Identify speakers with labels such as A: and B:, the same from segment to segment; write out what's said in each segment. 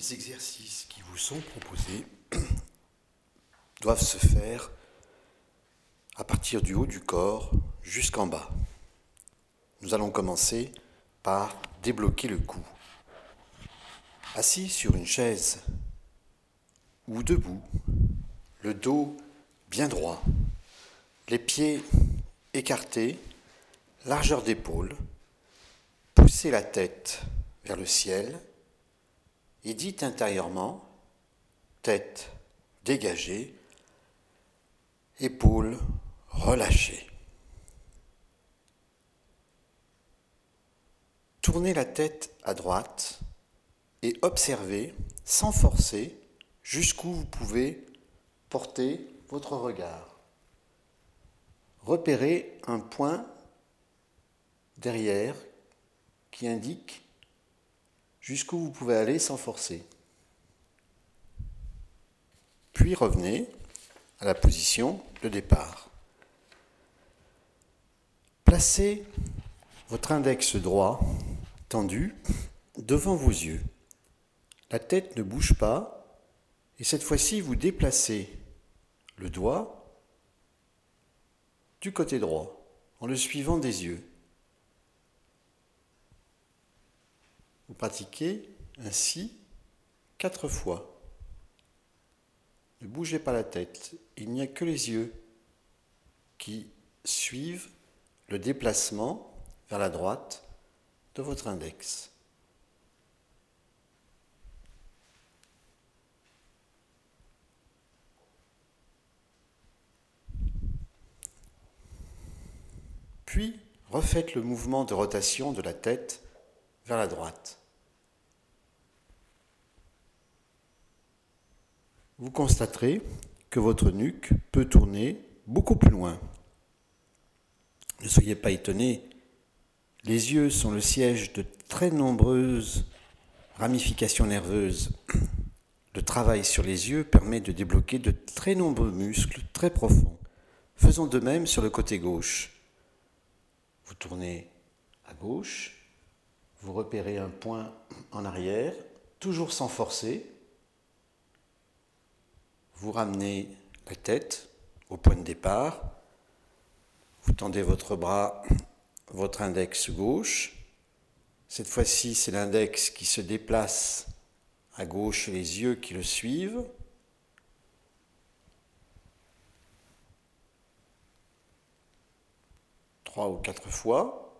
A: Les exercices qui vous sont proposés doivent se faire à partir du haut du corps jusqu'en bas. Nous allons commencer par débloquer le cou. Assis sur une chaise ou debout, le dos bien droit, les pieds écartés, largeur d'épaule, poussez la tête vers le ciel et dites intérieurement, tête dégagée, épaules relâchées. Tournez la tête à droite et observez sans forcer jusqu'où vous pouvez porter votre regard. Repérez un point derrière qui indique jusqu'où vous pouvez aller sans forcer. Puis revenez à la position de départ. Placez votre index droit tendu devant vos yeux. La tête ne bouge pas et cette fois-ci vous déplacez le doigt du côté droit en le suivant des yeux. Vous pratiquez ainsi quatre fois. Ne bougez pas la tête, il n'y a que les yeux qui suivent le déplacement vers la droite de votre index. Puis, refaites le mouvement de rotation de la tête vers la droite. Vous constaterez que votre nuque peut tourner beaucoup plus loin. Ne soyez pas étonnés, les yeux sont le siège de très nombreuses ramifications nerveuses. Le travail sur les yeux permet de débloquer de très nombreux muscles très profonds. Faisons de même sur le côté gauche. Vous tournez à gauche, vous repérez un point en arrière, toujours sans forcer, vous ramenez la tête au point de départ, vous tendez votre bras, votre index gauche. Cette fois-ci, c'est l'index qui se déplace à gauche et les yeux qui le suivent. Trois ou quatre fois.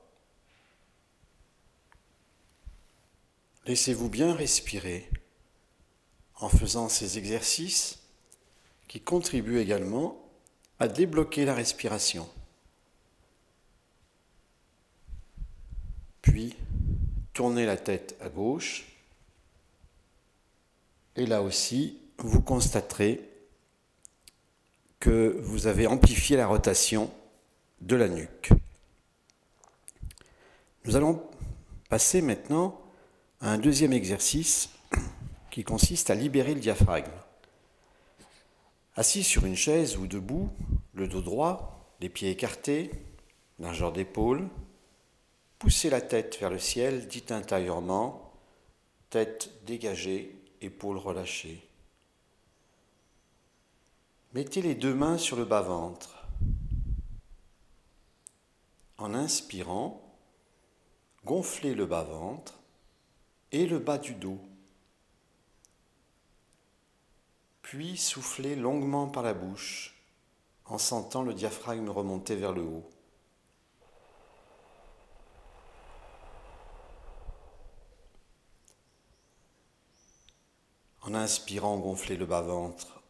A: Laissez-vous bien respirer en faisant ces exercices qui contribue également à débloquer la respiration. Puis, tournez la tête à gauche. Et là aussi, vous constaterez que vous avez amplifié la rotation de la nuque. Nous allons passer maintenant à un deuxième exercice qui consiste à libérer le diaphragme. Assis sur une chaise ou debout, le dos droit, les pieds écartés, largeur d'épaule, poussez la tête vers le ciel, dites intérieurement, tête dégagée, épaules relâchées. Mettez les deux mains sur le bas-ventre. En inspirant, gonflez le bas-ventre et le bas du dos. Puis soufflez longuement par la bouche en sentant le diaphragme remonter vers le haut. En inspirant, gonflez le bas-ventre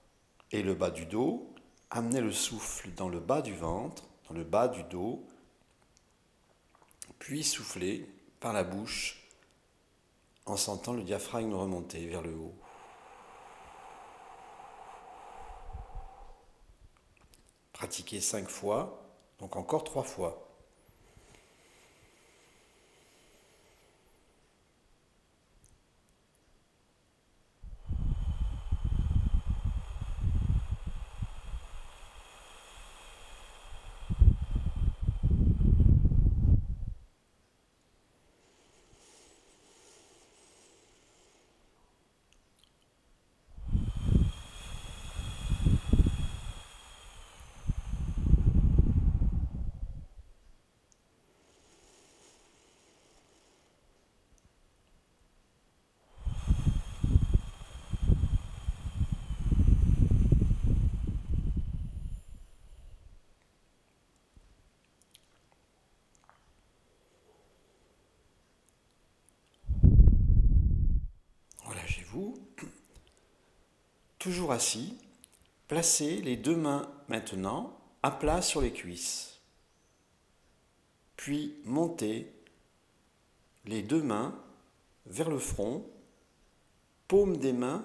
A: et le bas du dos. Amenez le souffle dans le bas du ventre, dans le bas du dos. Puis soufflez par la bouche en sentant le diaphragme remonter vers le haut. Pratiquer cinq fois, donc encore trois fois. Toujours assis, placez les deux mains maintenant à plat sur les cuisses. Puis montez les deux mains vers le front, paume des mains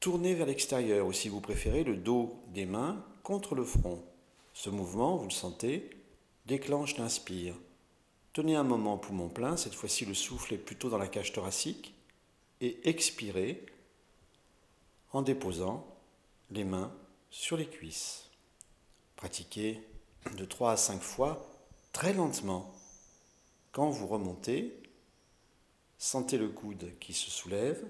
A: tournées vers l'extérieur, ou si vous préférez, le dos des mains contre le front. Ce mouvement, vous le sentez, déclenche l'inspire. Tenez un moment poumon plein, cette fois-ci le souffle est plutôt dans la cage thoracique, et expirez en déposant les mains sur les cuisses. Pratiquez de 3 à 5 fois très lentement. Quand vous remontez, sentez le coude qui se soulève,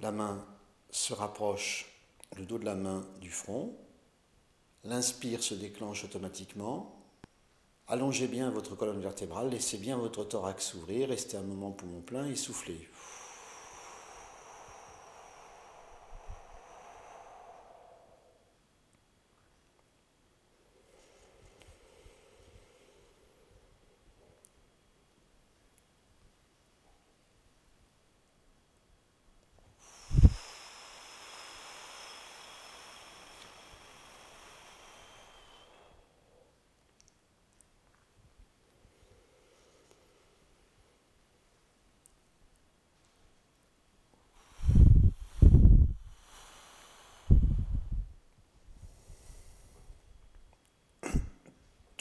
A: la main se rapproche, le dos de la main du front, l'inspire se déclenche automatiquement, allongez bien votre colonne vertébrale, laissez bien votre thorax s'ouvrir, restez un moment poumon plein et soufflez.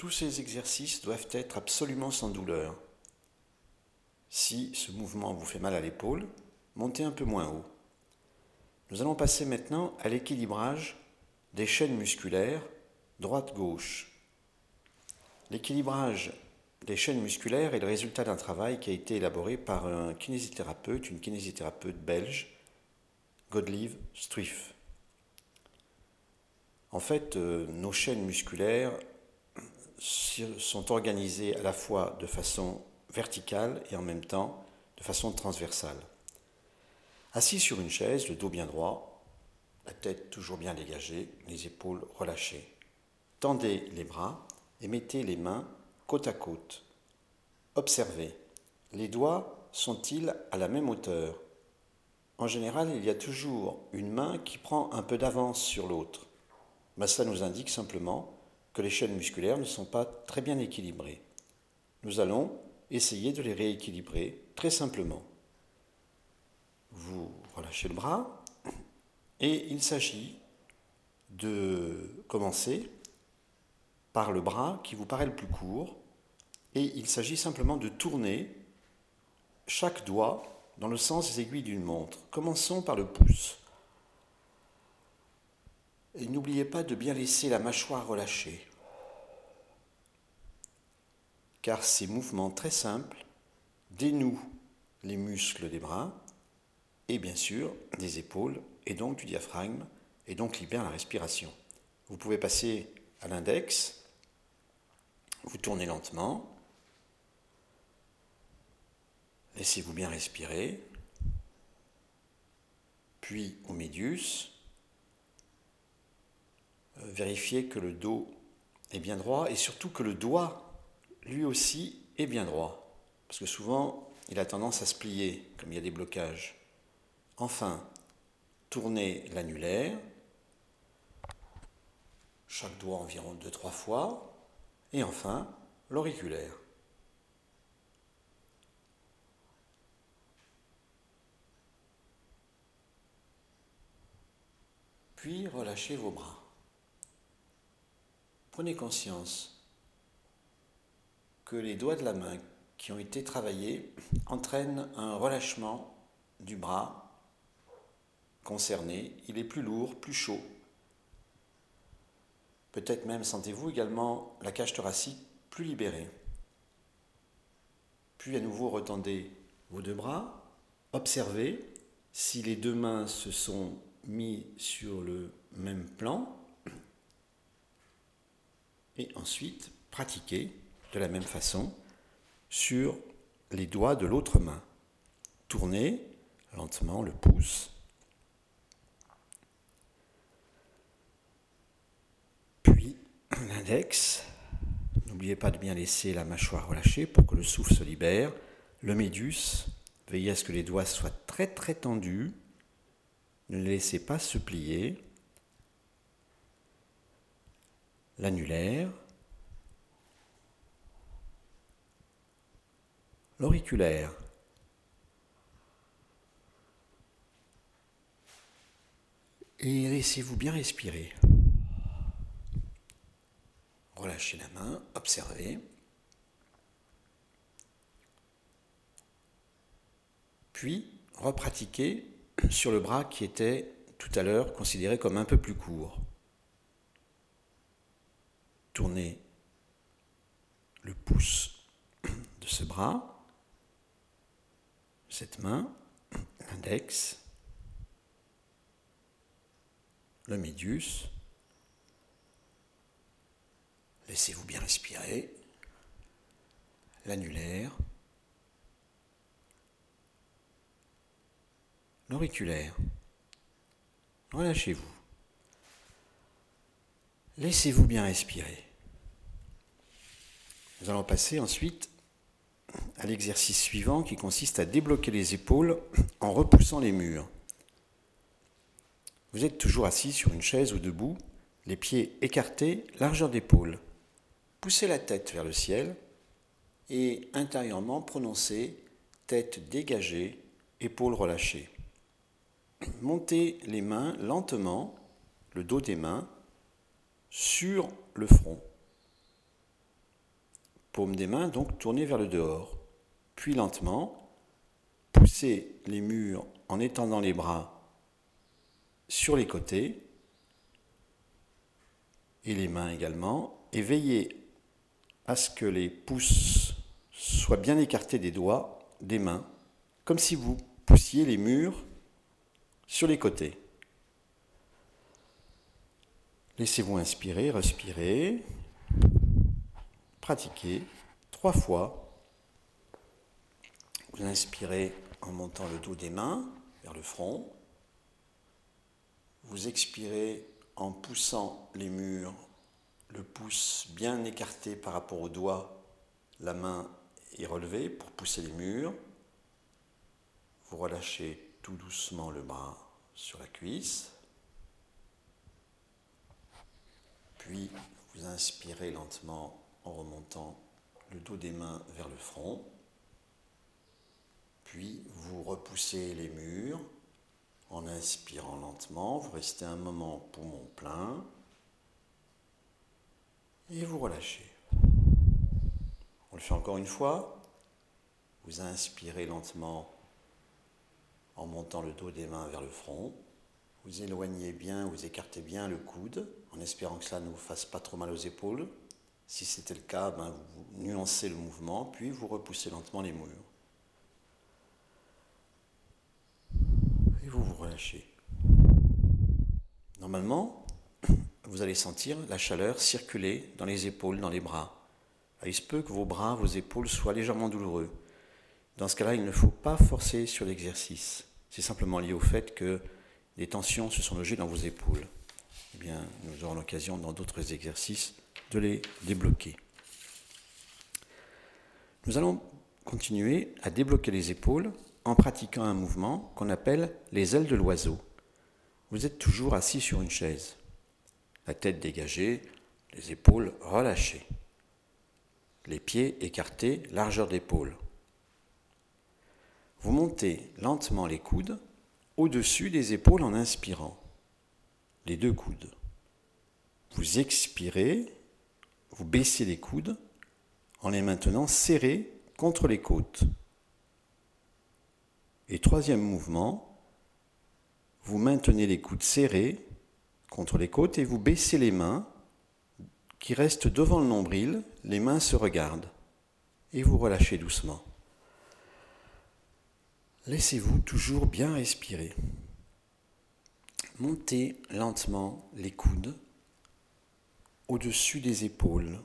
A: Tous ces exercices doivent être absolument sans douleur. Si ce mouvement vous fait mal à l'épaule, montez un peu moins haut. Nous allons passer maintenant à l'équilibrage des chaînes musculaires droite-gauche. L'équilibrage des chaînes musculaires est le résultat d'un travail qui a été élaboré par un kinésithérapeute, une kinésithérapeute belge, Godlieve Struif. En fait, euh, nos chaînes musculaires sont organisés à la fois de façon verticale et en même temps de façon transversale. Assis sur une chaise, le dos bien droit, la tête toujours bien dégagée, les épaules relâchées. Tendez les bras et mettez les mains côte à côte. Observez, les doigts sont-ils à la même hauteur? En général, il y a toujours une main qui prend un peu d'avance sur l'autre. Mais cela nous indique simplement que les chaînes musculaires ne sont pas très bien équilibrées. Nous allons essayer de les rééquilibrer très simplement. Vous relâchez le bras et il s'agit de commencer par le bras qui vous paraît le plus court et il s'agit simplement de tourner chaque doigt dans le sens des aiguilles d'une montre. Commençons par le pouce. Et n'oubliez pas de bien laisser la mâchoire relâchée. Car ces mouvements très simples dénouent les muscles des bras et bien sûr des épaules et donc du diaphragme et donc libèrent la respiration. Vous pouvez passer à l'index, vous tournez lentement, laissez-vous bien respirer, puis au médius, vérifier que le dos est bien droit et surtout que le doigt, lui aussi, est bien droit. Parce que souvent, il a tendance à se plier, comme il y a des blocages. Enfin, tournez l'annulaire, chaque doigt environ 2-3 fois, et enfin, l'auriculaire. Puis relâchez vos bras. Prenez conscience que les doigts de la main qui ont été travaillés entraînent un relâchement du bras concerné. Il est plus lourd, plus chaud. Peut-être même sentez-vous également la cage thoracique plus libérée. Puis à nouveau retendez vos deux bras, observez si les deux mains se sont mis sur le même plan ensuite pratiquer de la même façon sur les doigts de l'autre main. Tournez lentement le pouce. Puis l'index. N'oubliez pas de bien laisser la mâchoire relâchée pour que le souffle se libère. Le médius Veillez à ce que les doigts soient très très tendus. Ne les laissez pas se plier. L'annulaire. L'auriculaire. Et laissez-vous bien respirer. Relâchez la main, observez. Puis, repratiquez sur le bras qui était tout à l'heure considéré comme un peu plus court. Tournez le pouce de ce bras, cette main, l'index, le médius. Laissez-vous bien respirer. L'annulaire. L'auriculaire. Relâchez-vous. Laissez-vous bien respirer. Nous allons passer ensuite à l'exercice suivant qui consiste à débloquer les épaules en repoussant les murs. Vous êtes toujours assis sur une chaise ou debout, les pieds écartés, largeur d'épaule. Poussez la tête vers le ciel et intérieurement prononcez tête dégagée, épaules relâchées. Montez les mains lentement, le dos des mains, sur le front. Paume des mains donc tournée vers le dehors. Puis lentement, poussez les murs en étendant les bras sur les côtés et les mains également, et veillez à ce que les pouces soient bien écartés des doigts, des mains, comme si vous poussiez les murs sur les côtés. Laissez-vous inspirer, respirer, pratiquer trois fois. Vous inspirez en montant le dos des mains vers le front. Vous expirez en poussant les murs, le pouce bien écarté par rapport au doigt, la main est relevée pour pousser les murs. Vous relâchez tout doucement le bras sur la cuisse. Puis vous inspirez lentement en remontant le dos des mains vers le front. Puis vous repoussez les murs en inspirant lentement, vous restez un moment poumon plein et vous relâchez. On le fait encore une fois. Vous inspirez lentement en montant le dos des mains vers le front. Vous éloignez bien, vous écartez bien le coude en espérant que cela ne vous fasse pas trop mal aux épaules. Si c'était le cas, ben, vous nuancez le mouvement, puis vous repoussez lentement les murs. vous vous relâchez. Normalement, vous allez sentir la chaleur circuler dans les épaules, dans les bras. Ah, il se peut que vos bras, vos épaules soient légèrement douloureux. Dans ce cas-là, il ne faut pas forcer sur l'exercice. C'est simplement lié au fait que des tensions se sont logées dans vos épaules. Eh nous aurons l'occasion dans d'autres exercices de les débloquer. Nous allons continuer à débloquer les épaules en pratiquant un mouvement qu'on appelle les ailes de l'oiseau. Vous êtes toujours assis sur une chaise, la tête dégagée, les épaules relâchées, les pieds écartés, largeur d'épaule. Vous montez lentement les coudes au-dessus des épaules en inspirant, les deux coudes. Vous expirez, vous baissez les coudes en les maintenant serrés contre les côtes. Et troisième mouvement, vous maintenez les coudes serrés contre les côtes et vous baissez les mains qui restent devant le nombril, les mains se regardent et vous relâchez doucement. Laissez-vous toujours bien respirer. Montez lentement les coudes au-dessus des épaules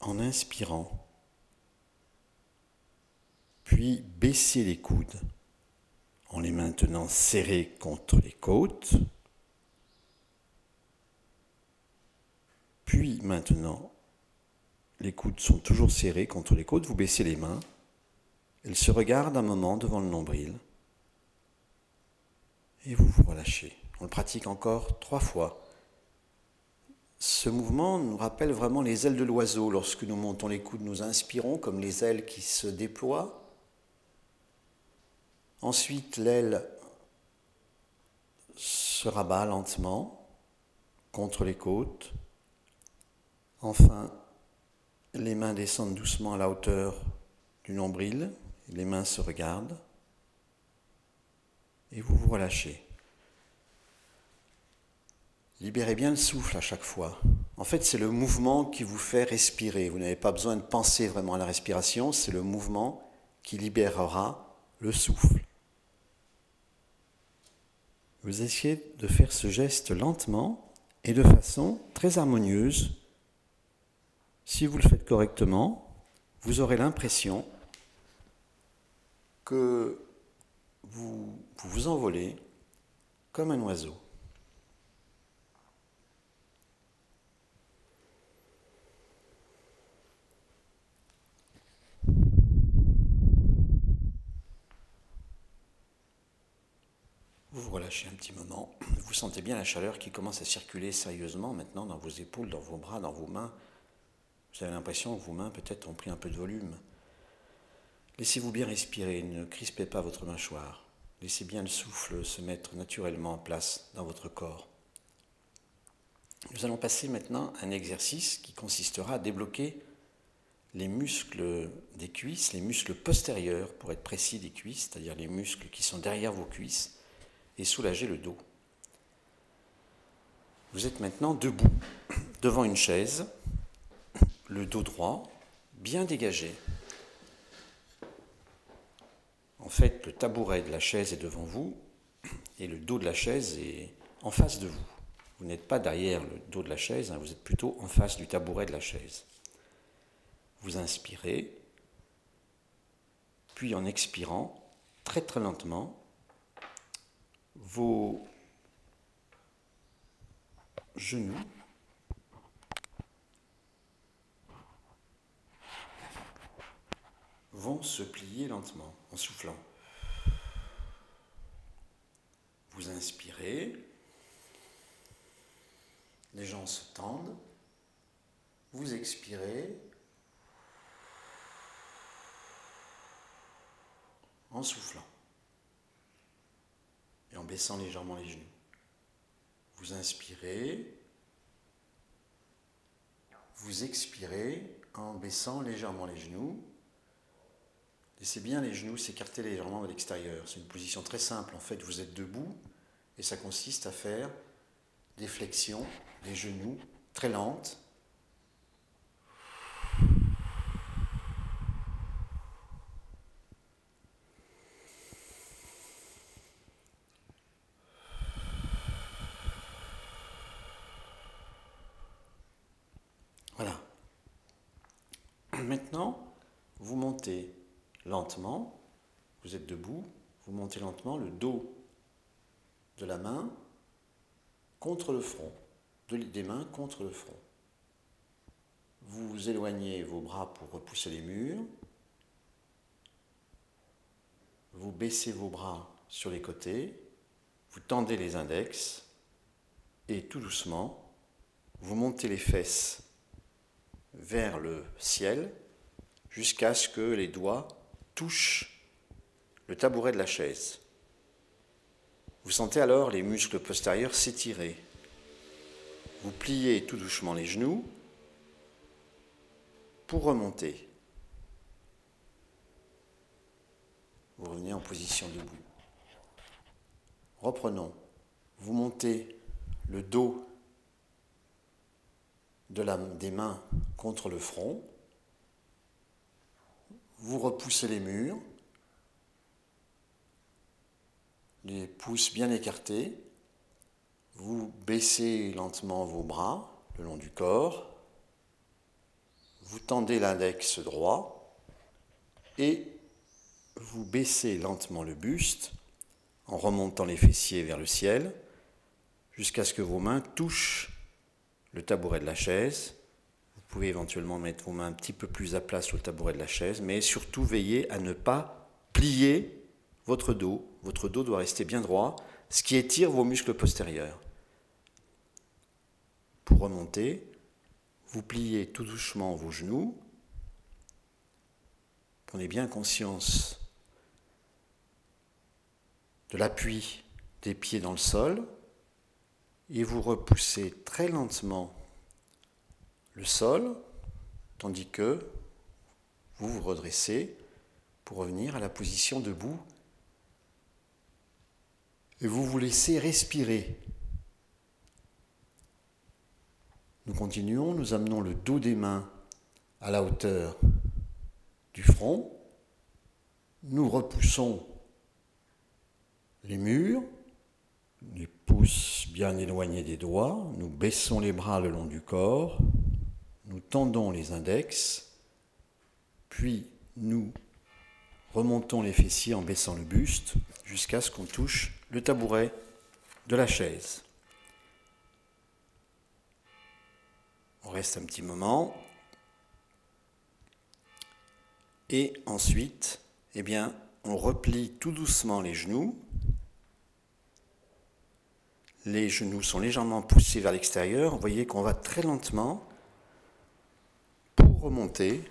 A: en inspirant, puis baissez les coudes en les maintenant serrés contre les côtes. Puis maintenant, les coudes sont toujours serrés contre les côtes, vous baissez les mains Elle se regarde un moment devant le nombril et vous vous relâchez. On le pratique encore trois fois. Ce mouvement nous rappelle vraiment les ailes de l'oiseau. Lorsque nous montons les coudes, nous inspirons comme les ailes qui se déploient. Ensuite, l'aile se rabat lentement contre les côtes. Enfin, les mains descendent doucement à la hauteur du nombril. Les mains se regardent. Et vous vous relâchez. Libérez bien le souffle à chaque fois. En fait, c'est le mouvement qui vous fait respirer. Vous n'avez pas besoin de penser vraiment à la respiration, c'est le mouvement qui libérera le souffle. Vous essayez de faire ce geste lentement et de façon très harmonieuse. Si vous le faites correctement, vous aurez l'impression que vous, vous envolez comme un oiseau. Vous vous relâchez un petit moment. Vous sentez bien la chaleur qui commence à circuler sérieusement maintenant dans vos épaules, dans vos bras, dans vos mains. Vous avez l'impression que vos mains peut-être ont pris un peu de volume. Laissez-vous bien respirer, ne crispez pas votre mâchoire. Laissez bien le souffle se mettre naturellement en place dans votre corps. Nous allons passer maintenant à un exercice qui consistera à débloquer les muscles des cuisses, les muscles postérieurs, pour être précis des cuisses, c'est-à-dire les muscles qui sont derrière vos cuisses et soulager le dos. Vous êtes maintenant debout devant une chaise, le dos droit, bien dégagé. En fait, le tabouret de la chaise est devant vous et le dos de la chaise est en face de vous. Vous n'êtes pas derrière le dos de la chaise, hein, vous êtes plutôt en face du tabouret de la chaise. Vous inspirez, puis en expirant, très très lentement, vos genoux. vont se plier lentement en soufflant. Vous inspirez, les gens se tendent, vous expirez. En soufflant et en baissant légèrement les genoux. Vous inspirez, vous expirez en baissant légèrement les genoux. Laissez bien les genoux s'écarter légèrement de l'extérieur. C'est une position très simple. En fait, vous êtes debout et ça consiste à faire des flexions des genoux très lentes Maintenant, vous montez lentement, vous êtes debout, vous montez lentement le dos de la main contre le front, des mains contre le front. Vous éloignez vos bras pour repousser les murs. Vous baissez vos bras sur les côtés. Vous tendez les index. Et tout doucement, vous montez les fesses vers le ciel jusqu'à ce que les doigts touchent le tabouret de la chaise. Vous sentez alors les muscles postérieurs s'étirer. Vous pliez tout doucement les genoux pour remonter. Vous revenez en position debout. Reprenons. Vous montez le dos des mains contre le front. Vous repoussez les murs, les pouces bien écartés. Vous baissez lentement vos bras le long du corps. Vous tendez l'index droit et vous baissez lentement le buste en remontant les fessiers vers le ciel jusqu'à ce que vos mains touchent le tabouret de la chaise. Vous pouvez éventuellement mettre vos mains un petit peu plus à plat sur le tabouret de la chaise, mais surtout veillez à ne pas pliez votre dos. Votre dos doit rester bien droit, ce qui étire vos muscles postérieurs. Pour remonter, vous pliez tout doucement vos genoux. Prenez bien conscience de l'appui des pieds dans le sol et vous repoussez très lentement le sol, tandis que vous vous redressez pour revenir à la position debout et vous vous laissez respirer. Nous continuons, nous amenons le dos des mains à la hauteur du front, nous repoussons les murs, les pouces bien éloignés des doigts, nous baissons les bras le long du corps, nous tendons les index, puis nous remontons les fessiers en baissant le buste jusqu'à ce qu'on touche le tabouret de la chaise. On reste un petit moment. Et ensuite, eh bien, on replie tout doucement les genoux. Les genoux sont légèrement poussés vers l'extérieur. Vous voyez qu'on va très lentement pour remonter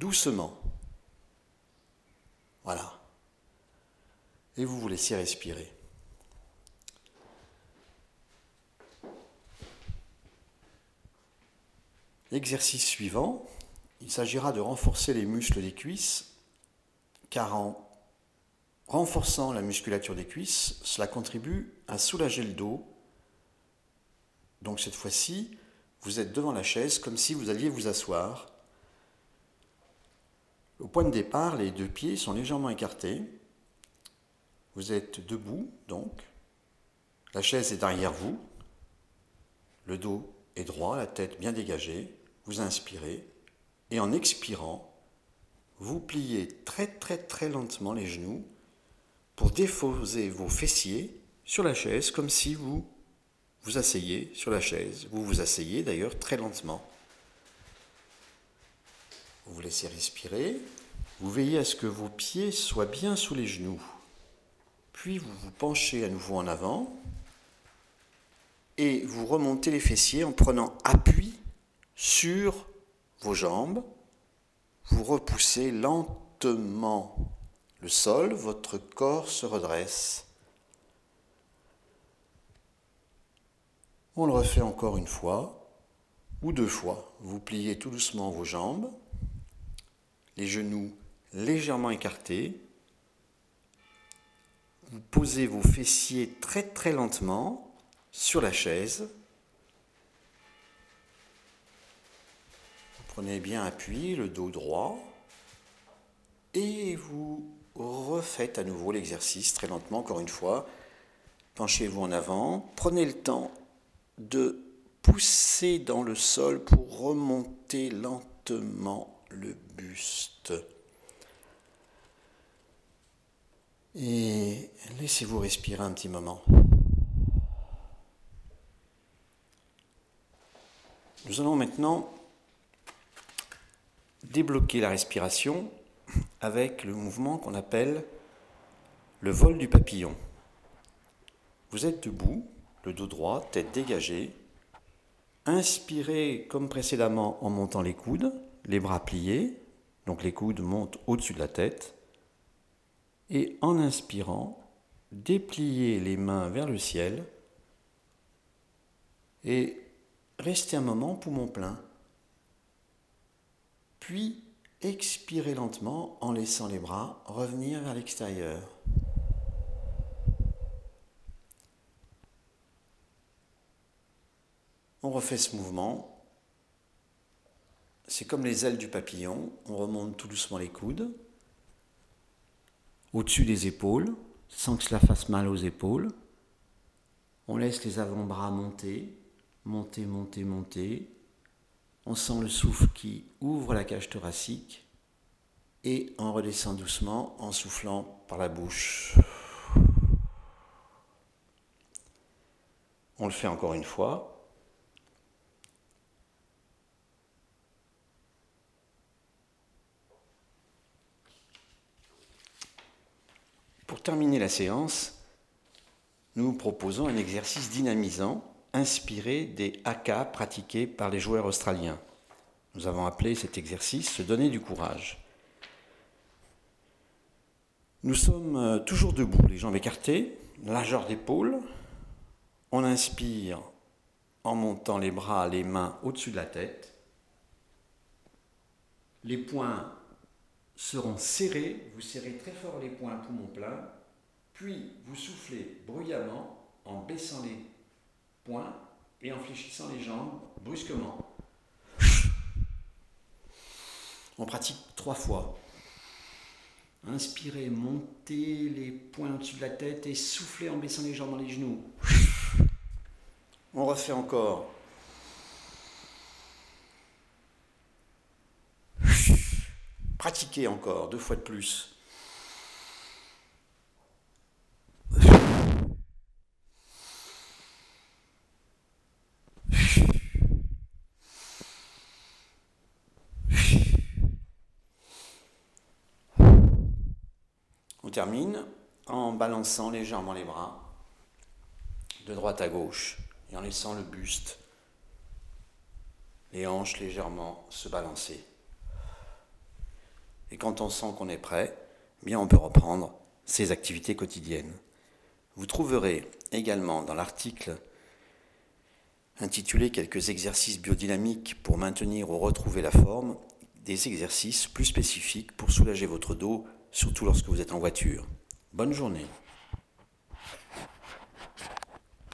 A: doucement. Voilà. Et vous vous laissez respirer. L'exercice suivant, il s'agira de renforcer les muscles des cuisses, car en renforçant la musculature des cuisses, cela contribue à soulager le dos. Donc cette fois-ci, vous êtes devant la chaise comme si vous alliez vous asseoir. Au point de départ, les deux pieds sont légèrement écartés. Vous êtes debout, donc. La chaise est derrière vous. Le dos est droit, la tête bien dégagée. Vous inspirez. Et en expirant, vous pliez très très très lentement les genoux pour déposer vos fessiers sur la chaise comme si vous vous asseyez sur la chaise. Vous vous asseyez d'ailleurs très lentement. Vous vous laissez respirer. Vous veillez à ce que vos pieds soient bien sous les genoux. Puis vous vous penchez à nouveau en avant et vous remontez les fessiers en prenant appui sur vos jambes. Vous repoussez lentement le sol, votre corps se redresse. On le refait encore une fois ou deux fois. Vous pliez tout doucement vos jambes, les genoux légèrement écartés. Vous posez vos fessiers très très lentement sur la chaise. Vous prenez bien appui, le dos droit, et vous refaites à nouveau l'exercice très lentement, encore une fois. Penchez-vous en avant, prenez le temps de pousser dans le sol pour remonter lentement le buste. Et laissez-vous respirer un petit moment. Nous allons maintenant débloquer la respiration avec le mouvement qu'on appelle le vol du papillon. Vous êtes debout, le dos droit, tête dégagée. Inspirez comme précédemment en montant les coudes, les bras pliés, donc les coudes montent au-dessus de la tête. Et en inspirant, dépliez les mains vers le ciel et restez un moment poumon plein. Puis expirez lentement en laissant les bras revenir vers l'extérieur. On refait ce mouvement. C'est comme les ailes du papillon. On remonte tout doucement les coudes au-dessus des épaules, sans que cela fasse mal aux épaules. On laisse les avant-bras monter, monter, monter, monter. On sent le souffle qui ouvre la cage thoracique et on redescend doucement en soufflant par la bouche. On le fait encore une fois. Pour terminer la séance, nous proposons un exercice dynamisant inspiré des haka pratiqués par les joueurs australiens. Nous avons appelé cet exercice se donner du courage. Nous sommes euh, toujours debout, les jambes écartées, largeur d'épaule. On inspire en montant les bras, les mains au-dessus de la tête. Les poings seront serrés, vous serrez très fort les poings poumon plein, puis vous soufflez bruyamment en baissant les poings et en fléchissant les jambes brusquement. On pratique trois fois. Inspirez, montez les poings au-dessus de la tête et soufflez en baissant les jambes dans les genoux. On refait encore. Pratiquez encore, deux fois de plus. Termine en balançant légèrement les bras de droite à gauche et en laissant le buste, les hanches légèrement se balancer. Et quand on sent qu'on est prêt, eh bien on peut reprendre ses activités quotidiennes. Vous trouverez également dans l'article intitulé Quelques exercices biodynamiques pour maintenir ou retrouver la forme, des exercices plus spécifiques pour soulager votre dos, surtout lorsque vous êtes en voiture. Bonne journée.